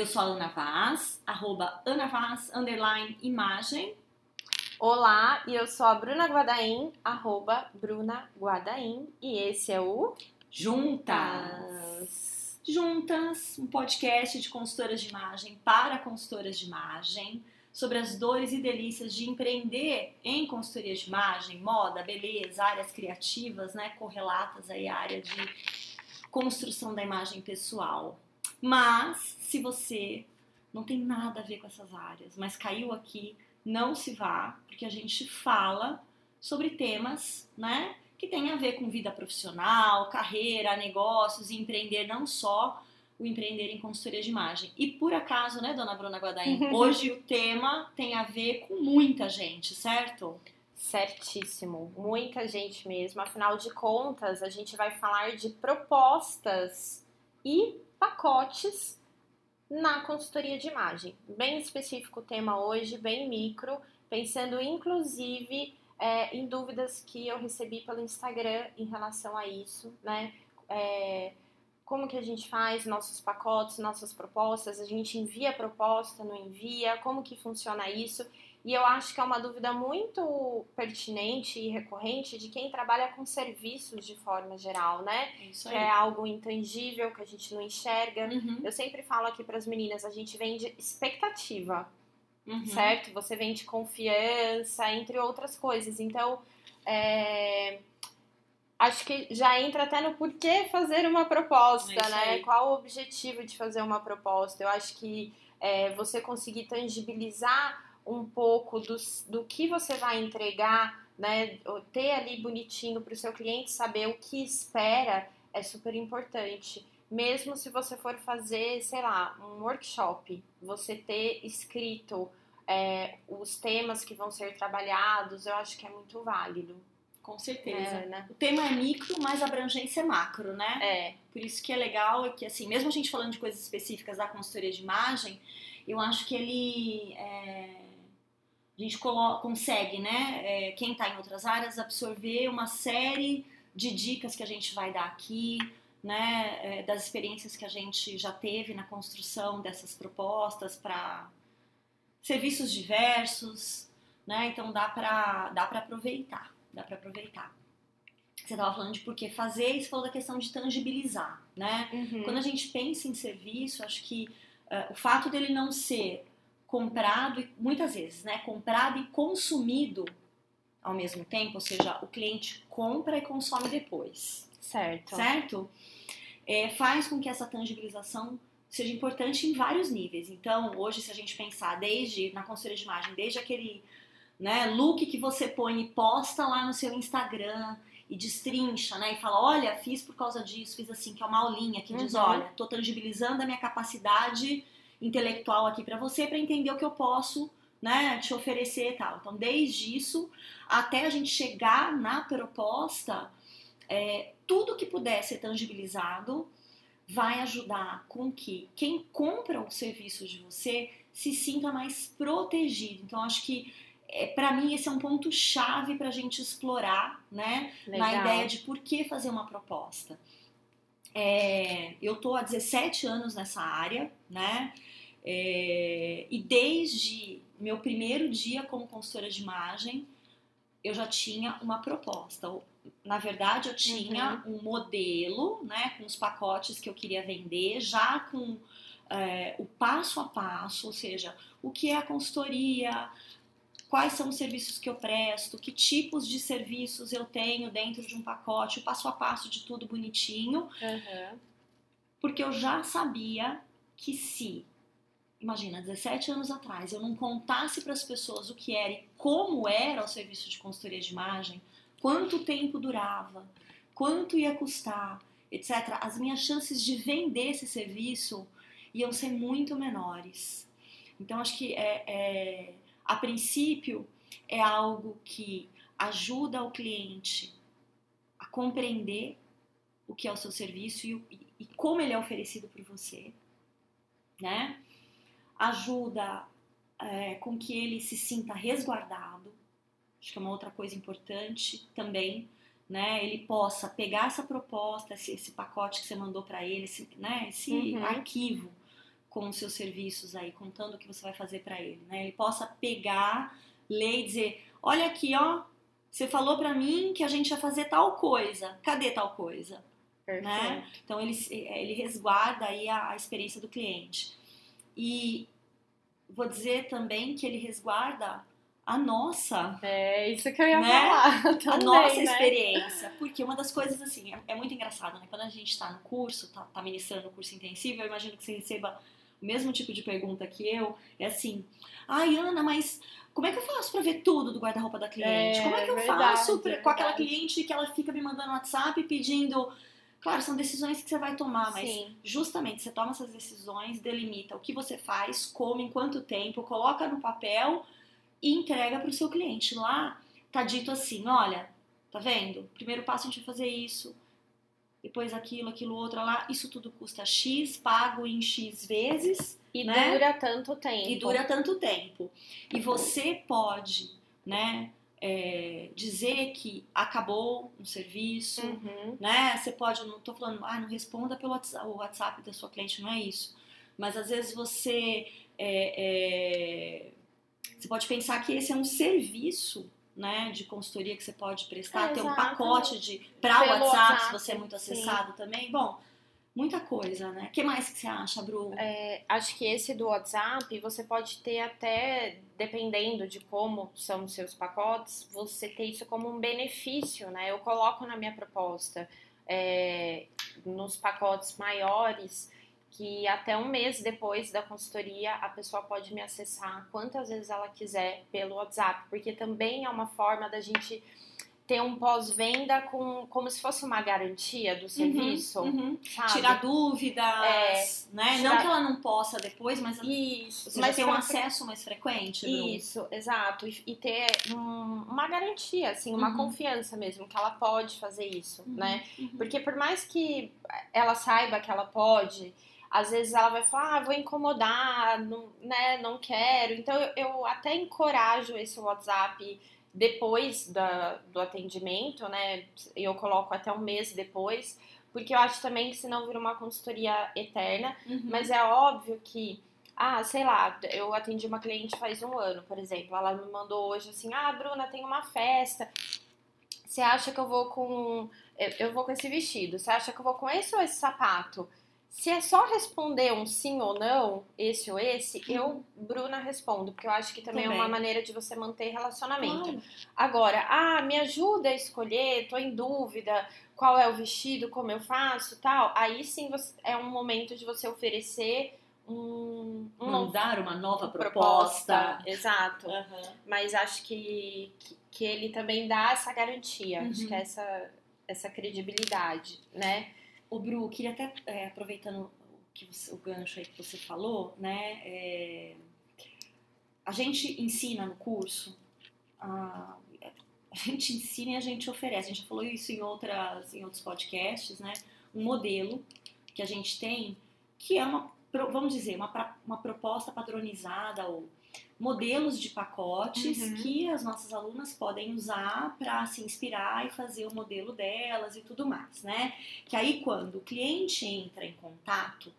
Eu sou a Ana Vaz, arroba Ana Vaz, underline, imagem. Olá, e eu sou a Bruna Guadaim, arroba Bruna Guadaim, e esse é o Juntas. Juntas, um podcast de consultoras de imagem para consultoras de imagem, sobre as dores e delícias de empreender em consultoria de imagem, moda, beleza, áreas criativas, né, correlatas aí à área de construção da imagem pessoal. Mas se você não tem nada a ver com essas áreas, mas caiu aqui, não se vá, porque a gente fala sobre temas, né, que tem a ver com vida profissional, carreira, negócios e empreender não só o empreender em consultoria de imagem. E por acaso, né, dona Bruna Guadaim, hoje o tema tem a ver com muita gente, certo? Certíssimo, muita gente mesmo. Afinal de contas, a gente vai falar de propostas e pacotes na consultoria de imagem. Bem específico o tema hoje, bem micro, pensando inclusive é, em dúvidas que eu recebi pelo Instagram em relação a isso, né? É, como que a gente faz nossos pacotes, nossas propostas, a gente envia proposta, não envia, como que funciona isso? E eu acho que é uma dúvida muito pertinente e recorrente de quem trabalha com serviços de forma geral, né? Isso Que é algo intangível que a gente não enxerga. Uhum. Eu sempre falo aqui para as meninas, a gente vende expectativa, Uhum. certo? Você vende confiança, entre outras coisas. Então, é, acho que já entra até no porquê fazer uma proposta, É né? aí. Qual o objetivo de fazer uma proposta? Eu acho que é, você conseguir tangibilizar um pouco dos, do que você vai entregar, né? Ter ali bonitinho para o seu cliente saber o que espera é super importante. Mesmo se você for fazer, sei lá, um workshop, você ter escrito é, os temas que vão ser trabalhados, eu acho que é muito válido. Com certeza. É, né? O tema é micro, mas a abrangência é macro, né? É, Por isso que é legal é que, assim, mesmo a gente falando de coisas específicas da consultoria de imagem, eu acho que ele. é, a gente consegue, né? é, quem está em outras áreas, absorver uma série de dicas que a gente vai dar aqui, né? é, das experiências que a gente já teve na construção dessas propostas para serviços diversos, né? Então dá para dá para aproveitar, dá para aproveitar. Você estava falando de por que fazer e você falou da questão de tangibilizar, né? uhum. Quando a gente pensa em serviço, acho que eh, o fato dele não ser comprado, e muitas vezes, né? Comprado e consumido ao mesmo tempo, ou seja, o cliente compra e consome depois certo. certo? É, faz com que essa tangibilização seja importante em vários níveis. Então, hoje, se a gente pensar desde na consultoria de imagem, desde aquele né, look que você põe e posta lá no seu Instagram e destrincha, né, e fala, olha, fiz por causa disso, fiz assim, que é uma aulinha que diz, Uhum. olha, tô tangibilizando a minha capacidade intelectual aqui para você para entender o que eu posso né, te oferecer e tal. Então, desde isso até a gente chegar na proposta, é, tudo que puder ser tangibilizado vai ajudar com que quem compra o serviço de você se sinta mais protegido. Então, acho que é, para mim esse é um ponto chave para a gente explorar, né, na ideia de por que fazer uma proposta. É, eu tô há 17 anos nessa área, né? É, e desde meu primeiro dia como consultora de imagem, eu já tinha uma proposta. Na verdade, eu tinha um modelo, né, com os pacotes que eu queria vender, já com é, o passo a passo, ou seja, o que é a consultoria, quais são os serviços que eu presto, que tipos de serviços eu tenho dentro de um pacote, o passo a passo de tudo bonitinho, Uhum. porque eu já sabia que se, imagina, 17 anos atrás, eu não contasse para as pessoas o que era e como era o serviço de consultoria de imagem, quanto tempo durava, quanto ia custar, etc., as minhas chances de vender esse serviço iam ser muito menores. Então, acho que é, é- a princípio é algo que ajuda o cliente a compreender o que é o seu serviço e, e como ele é oferecido por você, né? Ajuda é, com que ele se sinta resguardado, acho que é uma outra coisa importante também, né? Ele possa pegar essa proposta, esse, esse pacote que você mandou para ele, esse, né? esse Uhum. arquivo com os seus serviços aí, contando o que você vai fazer para ele, né? Ele possa pegar, ler e dizer: olha aqui, ó, você falou para mim que a gente ia fazer tal coisa, cadê tal coisa? Né? Então ele, ele resguarda aí a, a experiência do cliente. E vou dizer também que ele resguarda a nossa. É isso que eu ia né? falar. Também, a nossa né? experiência. Porque uma das coisas, assim, é, é, muito engraçado, né? Quando a gente está no curso, tá, tá ministrando o curso intensivo, eu imagino que você receba o mesmo tipo de pergunta que eu. É assim: ai, Ana, mas como é que eu faço para ver tudo do guarda-roupa da cliente? É, como é que eu verdade, faço pra, com aquela cliente que ela fica me mandando WhatsApp pedindo. Claro, são decisões que você vai tomar, mas Sim. justamente você toma essas decisões, delimita o que você faz, como, em quanto tempo, coloca no papel e entrega para o seu cliente. Lá tá dito assim: olha, tá vendo? Primeiro passo a gente vai fazer isso, depois aquilo, aquilo outro lá. Isso tudo custa X, pago em X vezes. E né? dura tanto tempo. E dura tanto tempo. E você pode, né? É, dizer que acabou um serviço, uhum. né? Você pode, não tô falando, ah, não responda pelo WhatsApp, o WhatsApp da sua cliente, não é isso. Mas às vezes você é, é, você pode pensar que esse é um serviço né, de consultoria que você pode prestar, é, ter um pacote de para o WhatsApp, WhatsApp, se você é muito acessado sim. também. Bom, muita coisa, né? O que mais que você acha, Bru? É, acho que esse do WhatsApp você pode ter até, dependendo de como são os seus pacotes, você ter isso como um benefício, né? Eu coloco na minha proposta é, nos pacotes maiores que até um mês depois da consultoria a pessoa pode me acessar quantas vezes ela quiser pelo WhatsApp, porque também é uma forma da gente ter um pós-venda com como se fosse uma garantia do uhum, serviço, uhum, uhum. Tirar dúvidas, é, né? Tirar... Não que ela não possa depois, mas isso, mas ter um acesso mais frequente. Isso, exato, e, e ter um, uma garantia, assim, uma uhum. confiança mesmo que ela pode fazer isso, uhum, né? Uhum. Porque por mais que ela saiba que ela pode às vezes ela vai falar, ah, vou incomodar, não, né, não quero. Então eu, eu até encorajo esse WhatsApp depois da, do atendimento, né? Eu coloco até um mês depois, porque eu acho também que senão vira uma consultoria eterna. Uhum. Mas é óbvio que, ah, sei lá, eu atendi uma cliente faz um ano, por exemplo. Ela me mandou hoje assim: ah, Bruna, tem uma festa. Você acha que eu vou com. Eu vou com esse vestido. Você acha que eu vou com esse ou esse sapato? Se é só responder um sim ou não, esse ou esse, uhum. eu, Bruna, respondo, porque eu acho que também, também, é uma maneira de você manter relacionamento. Claro. Agora, ah, me ajuda a escolher, tô em dúvida, qual é o vestido, como eu faço, tal. Aí sim você, é um momento de você oferecer um, um mandar uma nova proposta. proposta. Exato. Uhum. Mas acho que, que, que, ele também dá essa garantia, uhum. acho que é essa, essa credibilidade, né? O Bru, queria até, é, aproveitando o, que você, o gancho aí que você falou, né? É, a gente ensina no curso, a, a gente ensina e a gente oferece. A gente já falou isso em, outras, em outros podcasts, né? Um modelo que a gente tem que é uma, vamos dizer, uma, uma proposta padronizada ou modelos de pacotes uhum. que as nossas alunas podem usar para se inspirar e fazer o modelo delas e tudo mais, né? Que aí quando o cliente entra em contato,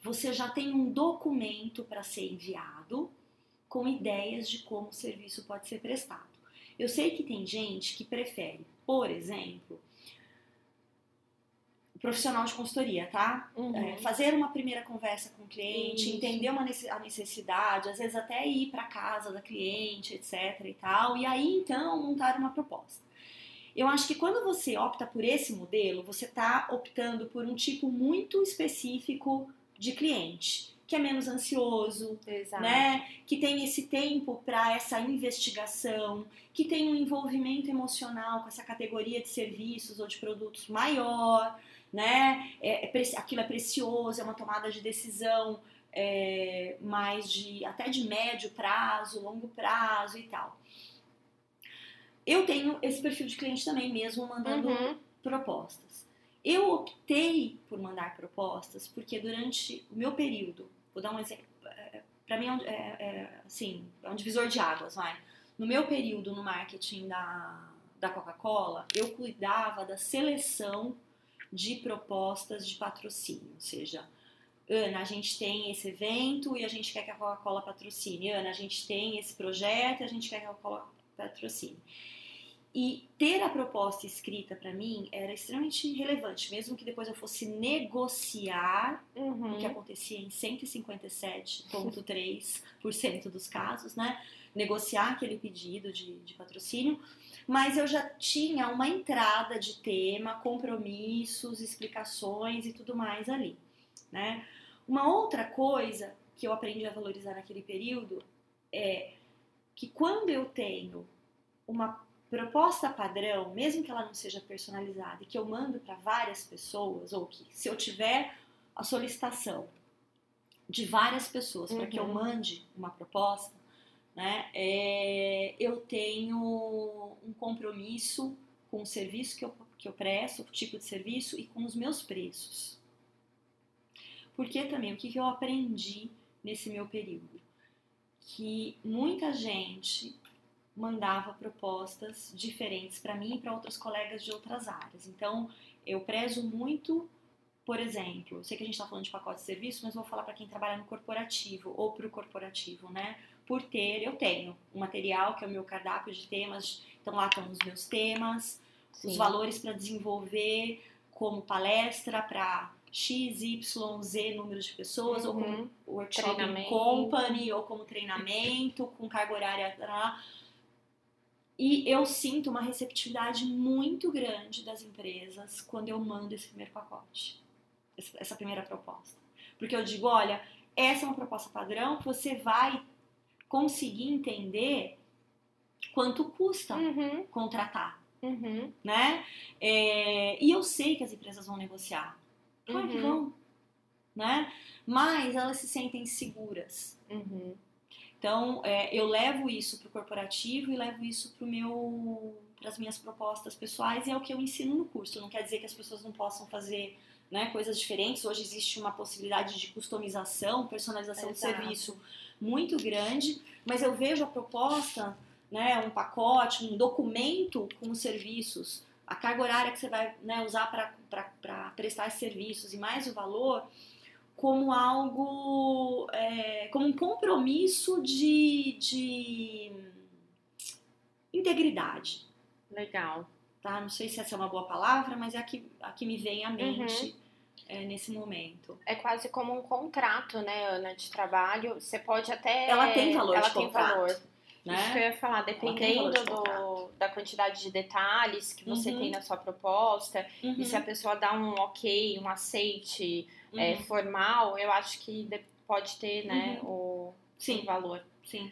você já tem um documento para ser enviado com ideias de como o serviço pode ser prestado. Eu sei que tem gente que prefere, por exemplo, profissional de consultoria, tá? Uhum. É, fazer uma primeira conversa com o cliente, Isso. entender uma, a necessidade, às vezes até ir para casa da cliente, etc e tal, e aí então montar uma proposta. Eu acho que quando você opta por esse modelo, você está optando por um tipo muito específico de cliente, que é menos ansioso, Exato. né? Que tem esse tempo para essa investigação, que tem um envolvimento emocional com essa categoria de serviços ou de produtos maior né? É, é, aquilo é precioso, é uma tomada de decisão é, mais de até de médio prazo, longo prazo e tal. Eu tenho esse perfil de cliente também, mesmo mandando uhum. propostas. Eu optei por mandar propostas porque durante o meu período, vou dar um exemplo, é, para mim é, um, é, é, assim, é um divisor de águas, vai. No meu período no marketing da, da Coca-Cola, eu cuidava da seleção de propostas de patrocínio, ou seja, Ana, a gente tem esse evento e a gente quer que a Coca-Cola patrocine. Ana, a gente tem esse projeto e a gente quer que a Coca-Cola patrocine. E ter a proposta escrita para mim era extremamente relevante, mesmo que depois eu fosse negociar, Uhum. o que acontecia em 157,3% dos casos, né? Negociar aquele pedido de, de patrocínio, mas eu já tinha uma entrada de tema, compromissos, explicações e tudo mais ali, né? Uma outra coisa que eu aprendi a valorizar naquele período é que quando eu tenho uma proposta padrão, mesmo que ela não seja personalizada e que eu mando para várias pessoas, ou que se eu tiver a solicitação de várias pessoas para que eu Uhum. mande uma proposta, né, é, eu tenho um compromisso com o serviço que eu, que eu presto, o tipo de serviço e com os meus preços. Porque também, o que, que eu aprendi nesse meu período? Que muita gente mandava propostas diferentes para mim e para outros colegas de outras áreas. Então, eu prezo muito, por exemplo, sei que a gente está falando de pacote de serviço, mas vou falar para quem trabalha no corporativo ou para o corporativo, né? Por ter, eu tenho um material que é o meu cardápio de temas, então lá estão os meus temas, os Sim. valores para desenvolver como palestra para X, Y, Z número de pessoas, ou como Uhum. workshop em company, ou como treinamento, com carga horária. tará. E eu sinto uma receptividade muito grande das empresas quando eu mando esse primeiro pacote, essa primeira proposta. Porque eu digo, olha, essa é uma proposta padrão, você vai conseguir entender quanto custa Uhum. contratar, Uhum. né? É, e eu sei que as empresas vão negociar. Claro que Uhum. vão, né? Mas elas se sentem seguras. Uhum. Então, é, eu levo isso para o corporativo e levo isso para meu, as minhas propostas pessoais e é o que eu ensino no curso. Não quer dizer que as pessoas não possam fazer né, coisas diferentes. Hoje existe uma possibilidade de customização, personalização Exato. de serviço muito grande, mas eu vejo a proposta, né, um pacote, um documento com os serviços, a carga horária que você vai né, usar para prestar esses serviços e mais o valor como algo, é, como um compromisso de, de integridade, Legal. tá? Não sei se essa é uma boa palavra, mas é a que, a que me vem à mente é, nesse momento. É quase como um contrato, né, Ana, de trabalho. Você pode até. Ela tem valor ela tem contrato, valor. Né? Isso que eu ia falar, dependendo de do, da quantidade de detalhes que você Uhum. tem na sua proposta, Uhum, e se a pessoa dá um ok, um aceite é, uhum. formal, eu acho que de- pode ter, né, o, o Sim, valor. sim.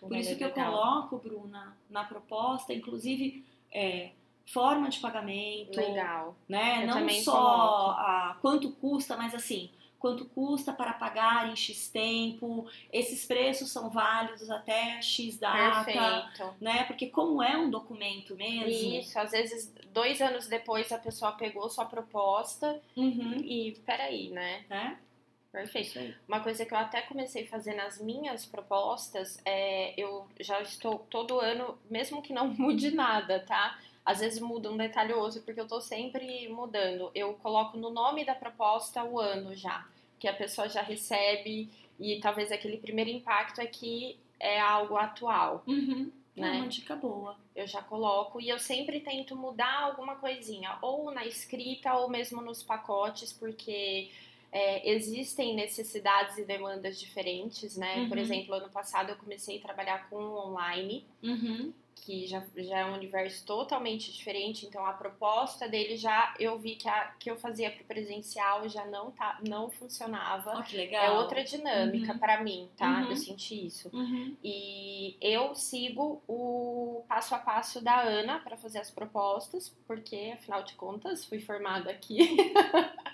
o Por isso que eu legal. coloco, Bruna, na proposta, inclusive, é, forma de pagamento, Legal. né? Eu Não só coloco. a, quanto custa, mas assim, quanto custa para pagar em X tempo, esses preços são válidos até X data, Perfeito. né? Porque como é um documento mesmo, Isso, às vezes, dois anos depois, a pessoa pegou sua proposta Uhum, e, peraí, né? né? Perfeito. Uma coisa que eu até comecei a fazer nas minhas propostas é eu já estou todo ano, mesmo que não mude nada, tá? Às vezes muda um detalhe ou outro, porque eu tô sempre mudando. Eu coloco no nome da proposta o ano já, que a pessoa já recebe e talvez aquele primeiro impacto é que é algo atual. Uhum. É Né? uma dica boa. Eu já coloco e eu sempre tento mudar alguma coisinha, ou na escrita ou mesmo nos pacotes, porque é, existem necessidades e demandas diferentes, né? Por Uhum. exemplo, ano passado eu comecei a trabalhar com online, Uhum. Que já, já é um universo totalmente diferente, então a proposta dele já eu vi que a que eu fazia pro presencial já não tá, não funcionava. Ó, que legal. É outra dinâmica Uhum. pra mim, tá? Uhum. Eu senti isso. Uhum. E eu sigo o passo a passo da Ana para fazer as propostas, porque afinal de contas fui formada aqui.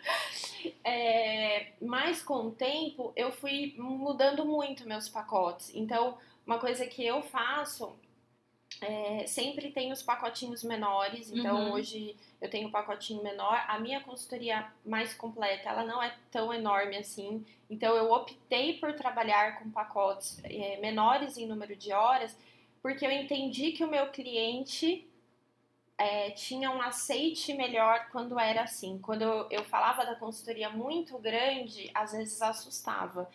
É, mas com o tempo eu fui mudando muito meus pacotes. Então, uma coisa que eu faço é, sempre tem os pacotinhos menores. Então, Uhum. hoje eu tenho um pacotinho menor. A minha consultoria mais completa, ela não é tão enorme assim. Então, eu optei por trabalhar com pacotes é, menores em número de horas, porque eu entendi que o meu cliente é, tinha um aceite melhor quando era assim. Quando eu, eu falava da consultoria muito grande, às vezes assustava.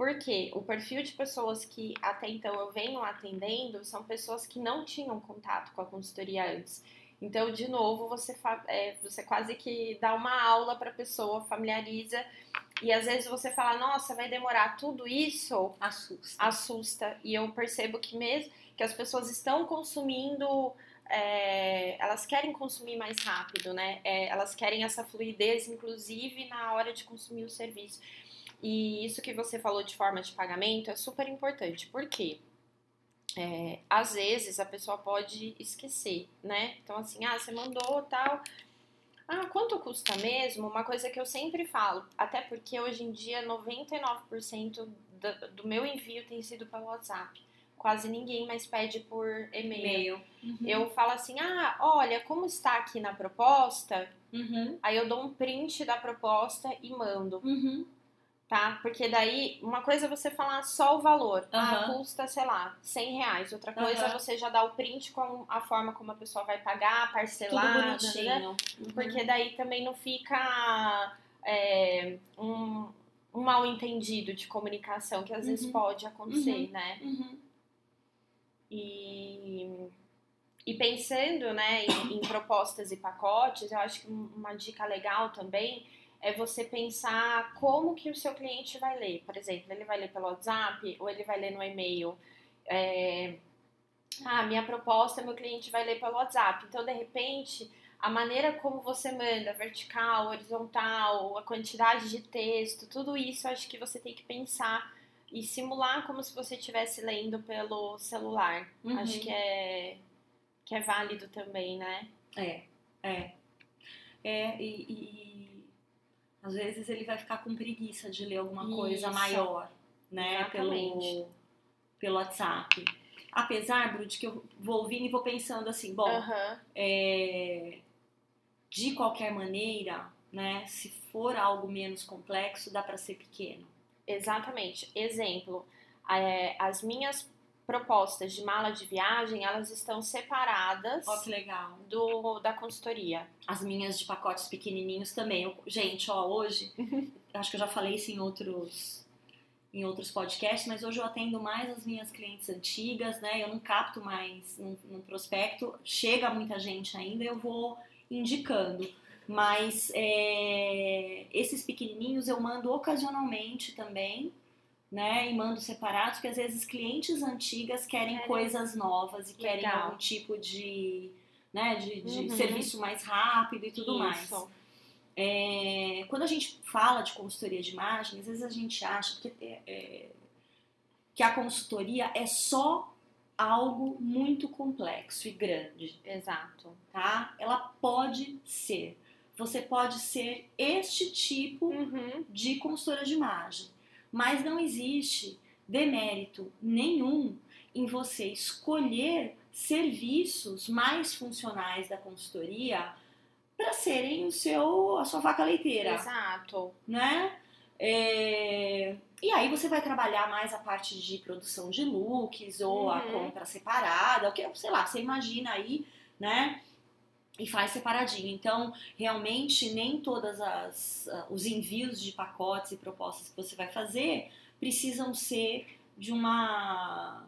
Porque o perfil de pessoas que até então eu venho atendendo são pessoas que não tinham contato com a consultoria antes. Então, de novo, você, é, você quase que dá uma aula para a pessoa, familiariza, e às vezes você fala, nossa, vai demorar tudo isso. Assusta. Assusta. E eu percebo que mesmo que as pessoas estão consumindo é, elas querem consumir mais rápido, né? É, elas querem essa fluidez, inclusive na hora de consumir o serviço. E isso que você falou de forma de pagamento é super importante, porque é, às vezes a pessoa pode esquecer, né? Então, assim, ah, você mandou tal. Ah, quanto custa mesmo? Uma coisa que eu sempre falo, até porque hoje em dia 99% do, do meu envio tem sido pelo WhatsApp quase ninguém mais pede por e-mail. Uhum. Eu falo assim: ah, olha, como está aqui na proposta, uhum. aí eu dou um print da proposta e mando. Uhum. Tá? Porque daí, uma coisa é você falar só o valor. Ah, custa, sei lá, 100 reais. Outra coisa é você já dar o print com a forma como a pessoa vai pagar, parcelar. Tudo Né? Uhum. Porque daí também não fica é, um, um mal entendido de comunicação, que às vezes uhum. pode acontecer, uhum. né? Uhum. E, e pensando né, em, em propostas e pacotes, eu acho que uma dica legal também é você pensar como que o seu cliente vai ler. Por exemplo, ele vai ler pelo WhatsApp ou ele vai ler no e-mail. É, ah, minha proposta, meu cliente vai ler pelo WhatsApp. Então, de repente, a maneira como você manda, vertical, horizontal, a quantidade de texto, tudo isso acho que você tem que pensar e simular como se você estivesse lendo pelo celular. Uhum. Acho que é, que é válido também, né? É, é. É, e, e às vezes ele vai ficar com preguiça de ler alguma Isso. coisa maior, né? Pelo, pelo WhatsApp. Apesar, Bru, de que eu vou ouvindo e vou pensando assim, bom, uhum. é, de qualquer maneira, né? Se for algo menos complexo, dá para ser pequeno. Exatamente. Exemplo, é, as minhas propostas de mala de viagem, elas estão separadas oh, que legal. Do, da consultoria. As minhas de pacotes pequenininhos também. Eu, gente, ó, hoje, acho que eu já falei isso em outros em outros podcasts, mas hoje eu atendo mais as minhas clientes antigas, né? Eu não capto mais no, no prospecto, chega muita gente ainda, eu vou indicando. Mas é, esses pequenininhos eu mando ocasionalmente também, né? E mando separados, porque às vezes clientes antigas querem é. coisas novas e Legal. querem algum tipo de, né, de, de uhum. serviço mais rápido e tudo Isso. mais. É, quando a gente fala de consultoria de imagem, às vezes a gente acha que, é, é que a consultoria é só algo muito complexo e grande. Exato. Tá? Ela pode ser você pode ser este tipo uhum. de consultora de imagem. Mas não existe demérito nenhum em você escolher serviços mais funcionais da consultoria para serem o seu a sua vaca leiteira. Exato. Né? É... E aí você vai trabalhar mais a parte de produção de looks ou uhum. a compra separada, o que, sei lá, você imagina aí, né? E faz separadinho. Então, realmente, nem todas as uh, os envios de pacotes e propostas que você vai fazer precisam ser de uma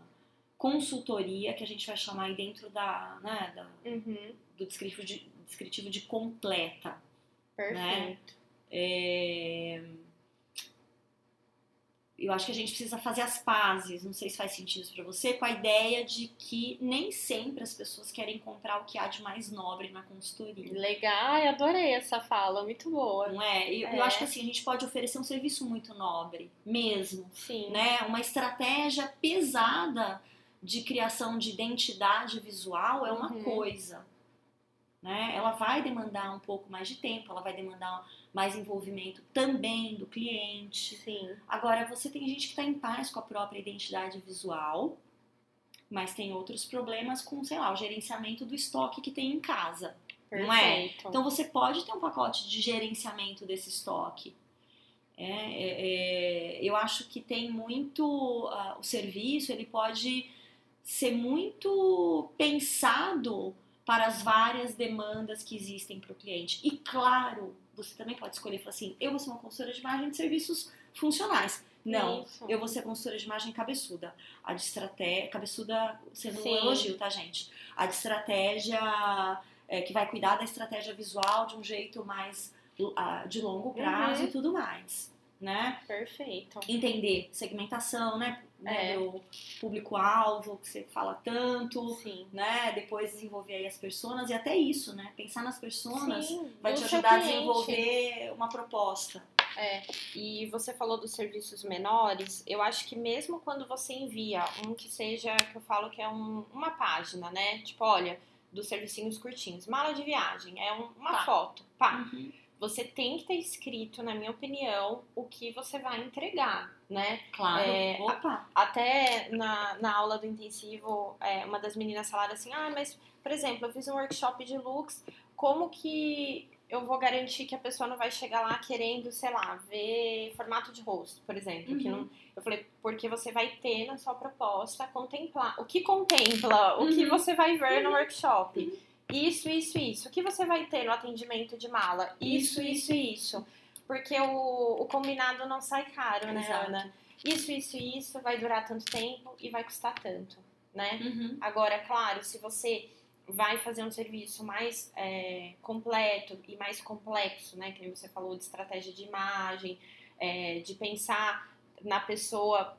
consultoria que a gente vai chamar aí dentro da, né, da uhum. do descritivo de, descritivo de completa. Né? Perfeito. Né? É eu acho que a gente precisa fazer as pazes, não sei se faz sentido isso para você, com a ideia de que nem sempre as pessoas querem comprar o que há de mais nobre na consultoria. Legal, adorei essa fala, muito boa. Não é? Eu, é. eu acho que assim, a gente pode oferecer um serviço muito nobre, mesmo. Sim. Né? Uma estratégia pesada de criação de identidade visual é uma uhum. coisa. Né? Ela vai demandar um pouco mais de tempo, ela vai demandar mais envolvimento também do cliente. Sim. Agora, você tem gente que está em paz com a própria identidade visual, mas tem outros problemas com, sei lá, o gerenciamento do estoque que tem em casa. Perfeito. Não é? Então você pode ter um pacote de gerenciamento desse estoque. É, é, é, eu acho que tem muito uh, o serviço ele pode ser muito pensado para as várias demandas que existem para o cliente. E claro, você também pode escolher falar assim: eu vou ser uma consultora de imagem de serviços funcionais. Não, Isso. eu vou ser consultora de imagem cabeçuda. A de estratégia. Cabeçuda sendo um Sim. elogio, tá, gente? A de estratégia é, que vai cuidar da estratégia visual de um jeito mais de longo prazo Uhum. e tudo mais. Né? Perfeito. Entender segmentação, né? né, É. do público-alvo que você fala tanto, Sim. né? Depois desenvolver aí as personas e até isso, né? Pensar nas personas Sim, vai te ajudar a desenvolver uma proposta. É, e você falou dos serviços menores, eu acho que mesmo quando você envia um que seja, que eu falo que é um- uma página, né? Tipo, olha, dos servicinhos curtinhos, mala de viagem, é um- uma Tá. foto, pá. Você tem que ter escrito, na minha opinião, o que você vai entregar, né? Claro. É, Opa. Até na, na aula do intensivo, é, uma das meninas falaram assim: ah, mas, por exemplo, eu fiz um workshop de looks, como que eu vou garantir que a pessoa não vai chegar lá querendo, sei lá, ver formato de rosto, por exemplo? Que Uhum. não, eu falei, porque você vai ter na sua proposta contemplar. O que contempla? O que Uhum. você vai ver no workshop? Isso, isso, isso. O que você vai ter no atendimento de mala? Isso, isso, isso. Porque o, o combinado não sai caro, né, Exato. Ana? Isso, isso, isso vai durar tanto tempo e vai custar tanto, né? Uhum. Agora, claro, se você vai fazer um serviço mais é, completo e mais complexo, né? Que você falou de estratégia de imagem, é, de pensar na pessoa,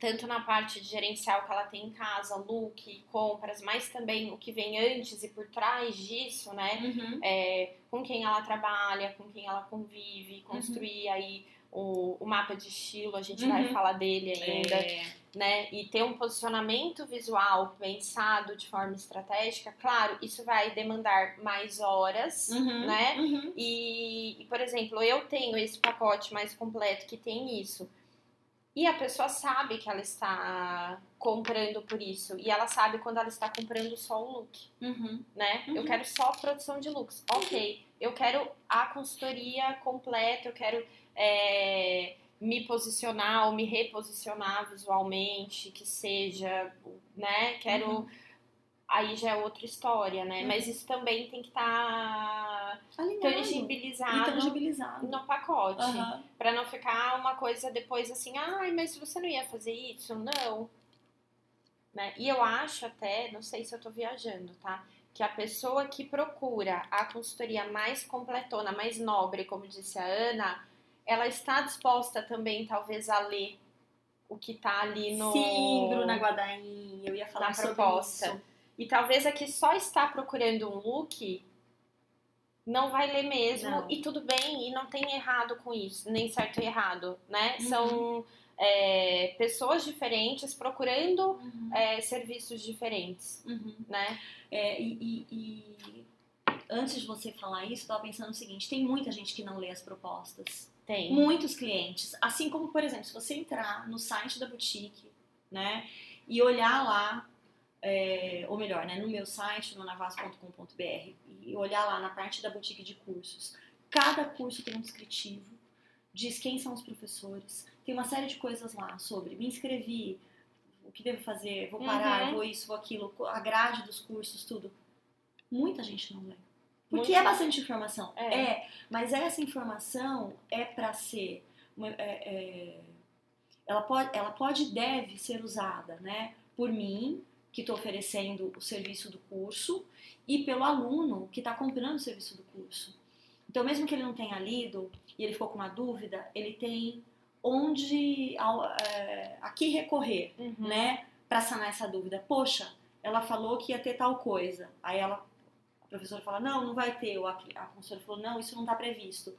tanto na parte de gerencial que ela tem em casa, look, compras, mas também o que vem antes e por trás disso, né? Uhum. é, com quem ela trabalha, com quem ela convive, construir aí o, o mapa de estilo, a gente vai Uhum. falar dele ainda, É, né? E ter um posicionamento visual pensado de forma estratégica, claro, isso vai demandar mais horas, Uhum. né? Uhum. E, e, por exemplo, eu tenho esse pacote mais completo que tem isso. E a pessoa sabe que ela está comprando por isso. E ela sabe quando ela está comprando só o look Uhum. né? Eu Uhum. quero só produção de looks. Ok, eu quero a consultoria completa, eu quero é, me posicionar ou me reposicionar visualmente, que seja, né? Quero. Uhum. Aí já é outra história, né? Uhum. Mas isso também tem que estar Alinhado. Tangibilizado Intangibilizado. no pacote. Aham. Pra não ficar uma coisa depois assim, ai, mas você não ia fazer isso? Não. Né? E eu acho até, não sei se eu tô viajando, tá? Que a pessoa que procura a consultoria mais completona, mais nobre, como disse a Ana, ela está disposta também, talvez, a ler o que tá ali no. Sim, Bruna Guadain, eu ia falar na proposta. isso. E talvez a que só está procurando um look não vai ler mesmo. Não. E tudo bem, e não tem errado com isso, nem certo e errado, né? Uhum. São é, pessoas diferentes procurando Uhum. é, serviços diferentes, Uhum. né? É, e, e- e antes de você falar isso, eu tava pensando o seguinte: tem muita gente que não lê as propostas. Tem. Muitos clientes. Assim como, por exemplo, se você entrar no site da boutique, né, e olhar lá, é, ou melhor, né, no meu site, no navas.com.br, e olhar lá na parte da boutique de cursos, cada curso tem um descritivo, diz quem são os professores, tem uma série de coisas lá sobre me inscrevi, o que devo fazer, vou parar, Uhum. vou isso, vou aquilo, a grade dos cursos, tudo. Muita gente não lê. Porque Muita- é bastante informação. É. é mas essa informação é para ser. é- é- ela, pode, ela pode e deve ser usada né, por mim, que estou oferecendo o serviço do curso, e pelo aluno que está comprando o serviço do curso. Então, mesmo que ele não tenha lido e ele ficou com uma dúvida, ele tem onde é, a que recorrer Uhum. né, para sanar essa dúvida. Poxa, ela falou que ia ter tal coisa. Aí ela, a professora fala, não, não vai ter. Ou a, a consultora falou, não, isso não está previsto.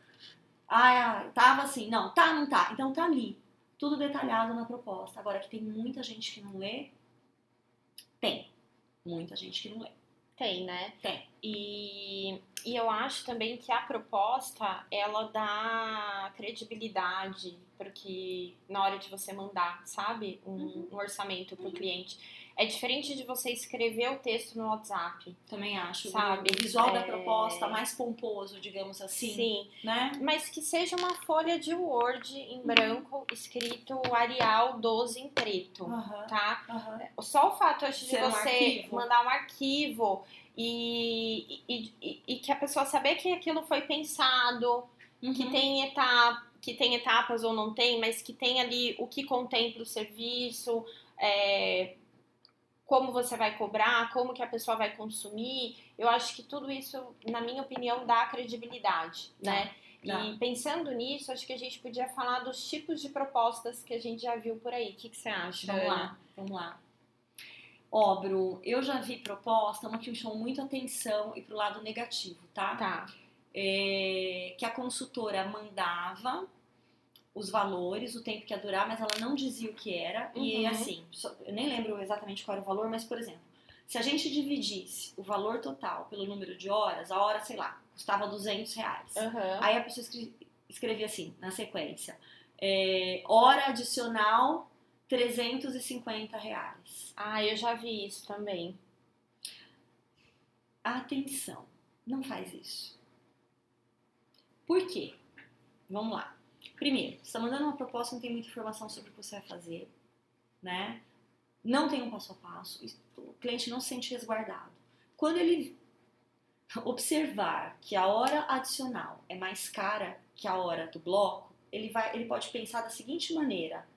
Ah, tava assim, não, tá, não tá. Então tá ali, tudo detalhado na proposta. Agora que tem muita gente que não lê, tem. Muita gente que não lê. Tem, né? Tem. E, e eu acho também que a proposta, ela dá credibilidade porque na hora de você mandar, sabe? Um, Uhum. um orçamento para o cliente. É diferente de você escrever o texto no WhatsApp. Também acho. Sabe, O visual da é- proposta mais pomposo, digamos assim. Sim. Né? Mas que seja uma folha de Word Uhum. em branco, escrito Arial 12 em preto. Aham, Tá? aham. Só o fato acho, de Ser um você arquivo. mandar um arquivo E, e, e, e que a pessoa saber que aquilo foi pensado, uhum. que tem etapa, que tem etapas ou não tem, mas que tem ali o que contempla o serviço, é, como você vai cobrar, como que a pessoa vai consumir. Eu acho que tudo isso, na minha opinião, dá credibilidade, tá. né? Tá. E pensando nisso, acho que a gente podia falar dos tipos de propostas que a gente já viu por aí. O que, que você acha? Vamos lá, vamos lá. Ó, Bru, eu já vi proposta, uma que me chamou muito atenção e pro lado negativo, tá? Tá. É, que a consultora mandava os valores, o tempo que ia durar, mas ela não dizia o que era. Uhum. E assim, eu nem lembro exatamente qual era o valor, mas por exemplo, se a gente dividisse o valor total pelo número de horas, a hora, sei lá, custava 200 reais. Uhum. Aí a pessoa escrevia assim, na sequência, é, hora adicional 350 reais. Ah, eu já vi isso também. Atenção, não faz isso. Por quê? Vamos lá. Primeiro, você está mandando uma proposta, não tem muita informação sobre o que você vai fazer, né? Não tem um passo a passo, o cliente não se sente resguardado. Quando ele observar que a hora adicional é mais cara que a hora do bloco, ele, vai, ele pode pensar da seguinte maneira: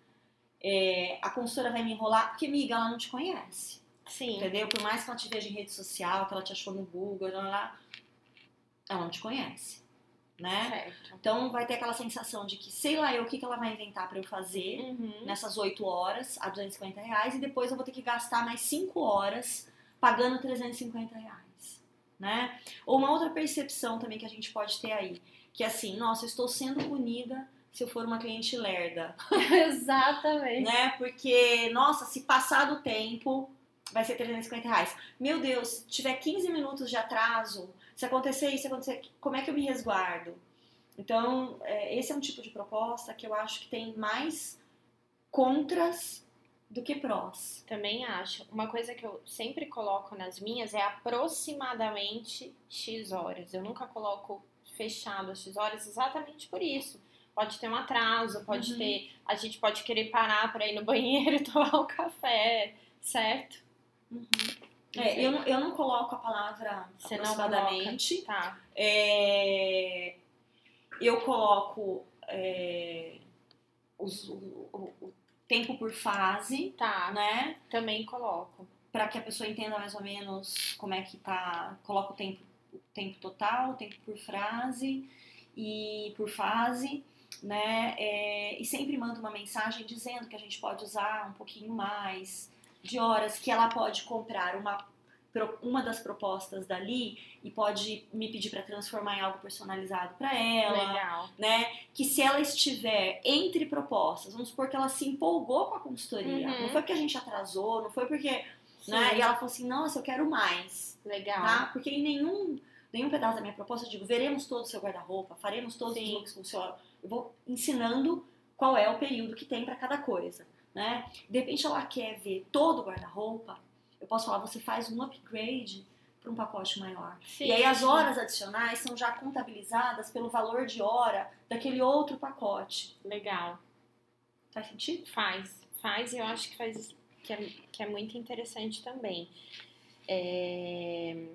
é, a consultora vai me enrolar, porque, amiga, ela não te conhece. Sim. Entendeu? Por mais que ela te veja em rede social, que ela te achou no Google, ela não te conhece. Né? Certo. Então vai ter aquela sensação de que sei lá eu o que, que ela vai inventar para eu fazer uhum. nessas 8 horas a 250 reais e depois eu vou ter que gastar mais 5 horas pagando 350 reais né? Ou uma outra percepção também que a gente pode ter aí, que é assim, nossa, eu estou sendo punida se eu for uma cliente lerda. Exatamente. Né? Porque, nossa, se passar do tempo, vai ser 350 reais. Meu Deus, tiver 15 minutos de atraso, se acontecer isso, acontecer, como é que eu me resguardo? Então, é, esse é um tipo de proposta que eu acho que tem mais contras do que prós. Também acho. Uma coisa que eu sempre coloco nas minhas é aproximadamente X horas. Eu nunca coloco fechado as X horas exatamente por isso. Pode ter um atraso, pode uhum. ter. A gente pode querer parar para ir no banheiro e tomar um café, certo? Uhum. É, eu, não, eu não coloco a palavra Você aproximadamente. Não tá. É, eu coloco é, os, o, o, tempo por fase, tá, né? Também coloco. Para que a pessoa entenda mais ou menos como é que tá. Coloca o tempo, o tempo total, o tempo por frase e por fase, né? É, e sempre manda uma mensagem dizendo que a gente pode usar um pouquinho mais de horas, que ela pode comprar uma uma das propostas dali e pode me pedir para transformar em algo personalizado para ela, Legal. né? Que se ela estiver entre propostas, vamos supor que ela se empolgou com a consultoria, uhum. não foi porque a gente atrasou, não foi porque, Sim. né? E ela falou assim, nossa, eu quero mais, legal, tá? Porque em nenhum nenhum pedaço da minha proposta eu digo, veremos todo o seu guarda-roupa, faremos todos Sim. os looks com seu, eu vou ensinando qual é o período que tem para cada coisa, né? De repente ela quer ver todo o guarda-roupa eu posso falar, você faz um upgrade para um pacote maior. Sim, e aí as horas adicionais são já contabilizadas pelo valor de hora daquele outro pacote. Legal. Faz sentido? Faz, faz e eu acho que faz que é, que é muito interessante também. É...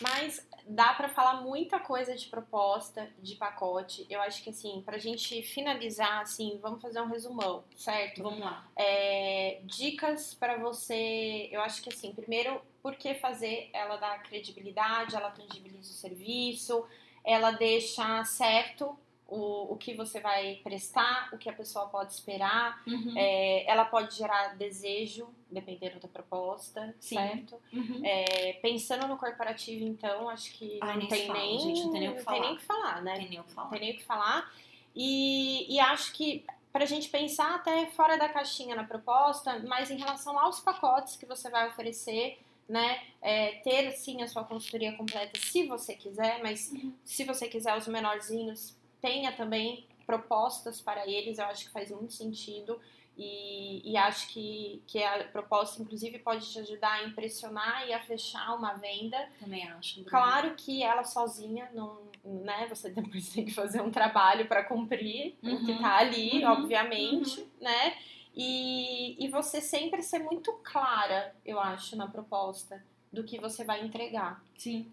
Mas dá para falar muita coisa de proposta, de pacote. Eu acho que assim, pra gente finalizar, assim, vamos fazer um resumão, certo? Vamos lá. É, dicas para você. Eu acho que assim, primeiro, por que fazer? Ela dá credibilidade, ela tangibiliza o serviço, ela deixa certo o, o que você vai prestar, o que a pessoa pode esperar. Uhum. É, ela pode gerar desejo, dependendo da proposta, Sim. certo? Uhum. É, pensando no corporativo, então, acho que Ai, não, tem fala, nem, gente, não tem nem o que falar. Tem nem o que falar, né? Tem nem o que falar. Tem nem o que falar. E, e acho que para a gente pensar até fora da caixinha na proposta, mas em relação aos pacotes que você vai oferecer, né? É, ter sim a sua consultoria completa se você quiser, mas Uhum. se você quiser os menorzinhos, tenha também propostas para eles, eu acho que faz muito sentido. E, e acho que, que a proposta, inclusive, pode te ajudar a impressionar e a fechar uma venda. Também acho. Claro que ela sozinha não, né? Você depois tem que fazer um trabalho para cumprir o que Uhum. tá ali, Uhum. obviamente, né? E, e você sempre ser muito clara, eu acho, na proposta do que você vai entregar. Sim.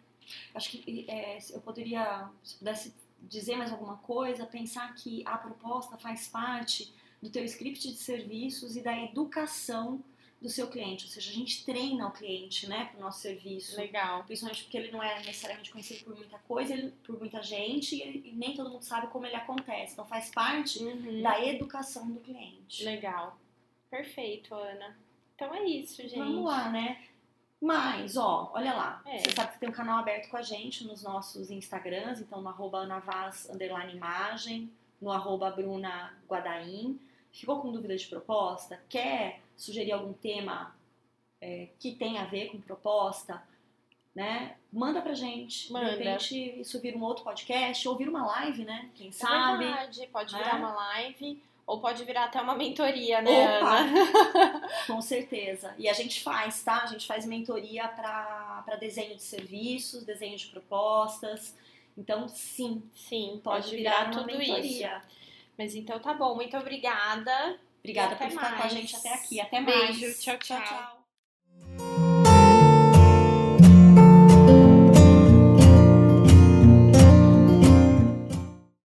Acho que é, eu poderia, se pudesse dizer mais alguma coisa, pensar que a proposta faz parte do teu script de serviços e da educação do seu cliente, ou seja, a gente treina o cliente, né, para o nosso serviço. Legal. Principalmente porque ele não é necessariamente conhecido por muita coisa, ele, por muita gente, e, ele, e, nem todo mundo sabe como ele acontece. Então faz parte uhum. da educação do cliente. Legal. Perfeito, Ana. Então é isso, gente. Vamos lá, né? Mas, ó, olha lá. É. Você sabe que tem um canal aberto com a gente nos nossos Instagrams, então no arroba anavaz, underline imagem, no arroba Bruna Guadaim. Ficou com dúvida de proposta? Quer sugerir algum tema é, que tem a ver com proposta? Né? Manda pra gente. Manda. De repente, isso vira um outro podcast, ou vira uma live, né? Quem é sabe. Verdade, pode virar né? uma live. Ou pode virar até uma mentoria, né, Opa, Ana? Com certeza. E a gente faz, tá? A gente faz mentoria para desenho de serviços, desenho de propostas. Então, sim. Sim, pode, pode virar, virar, uma mentoria. Isso. Mas então tá bom, muito obrigada. Obrigada por ficar mais. com a gente até aqui. Até mais. Beijo, tchau, tchau. tchau, tchau.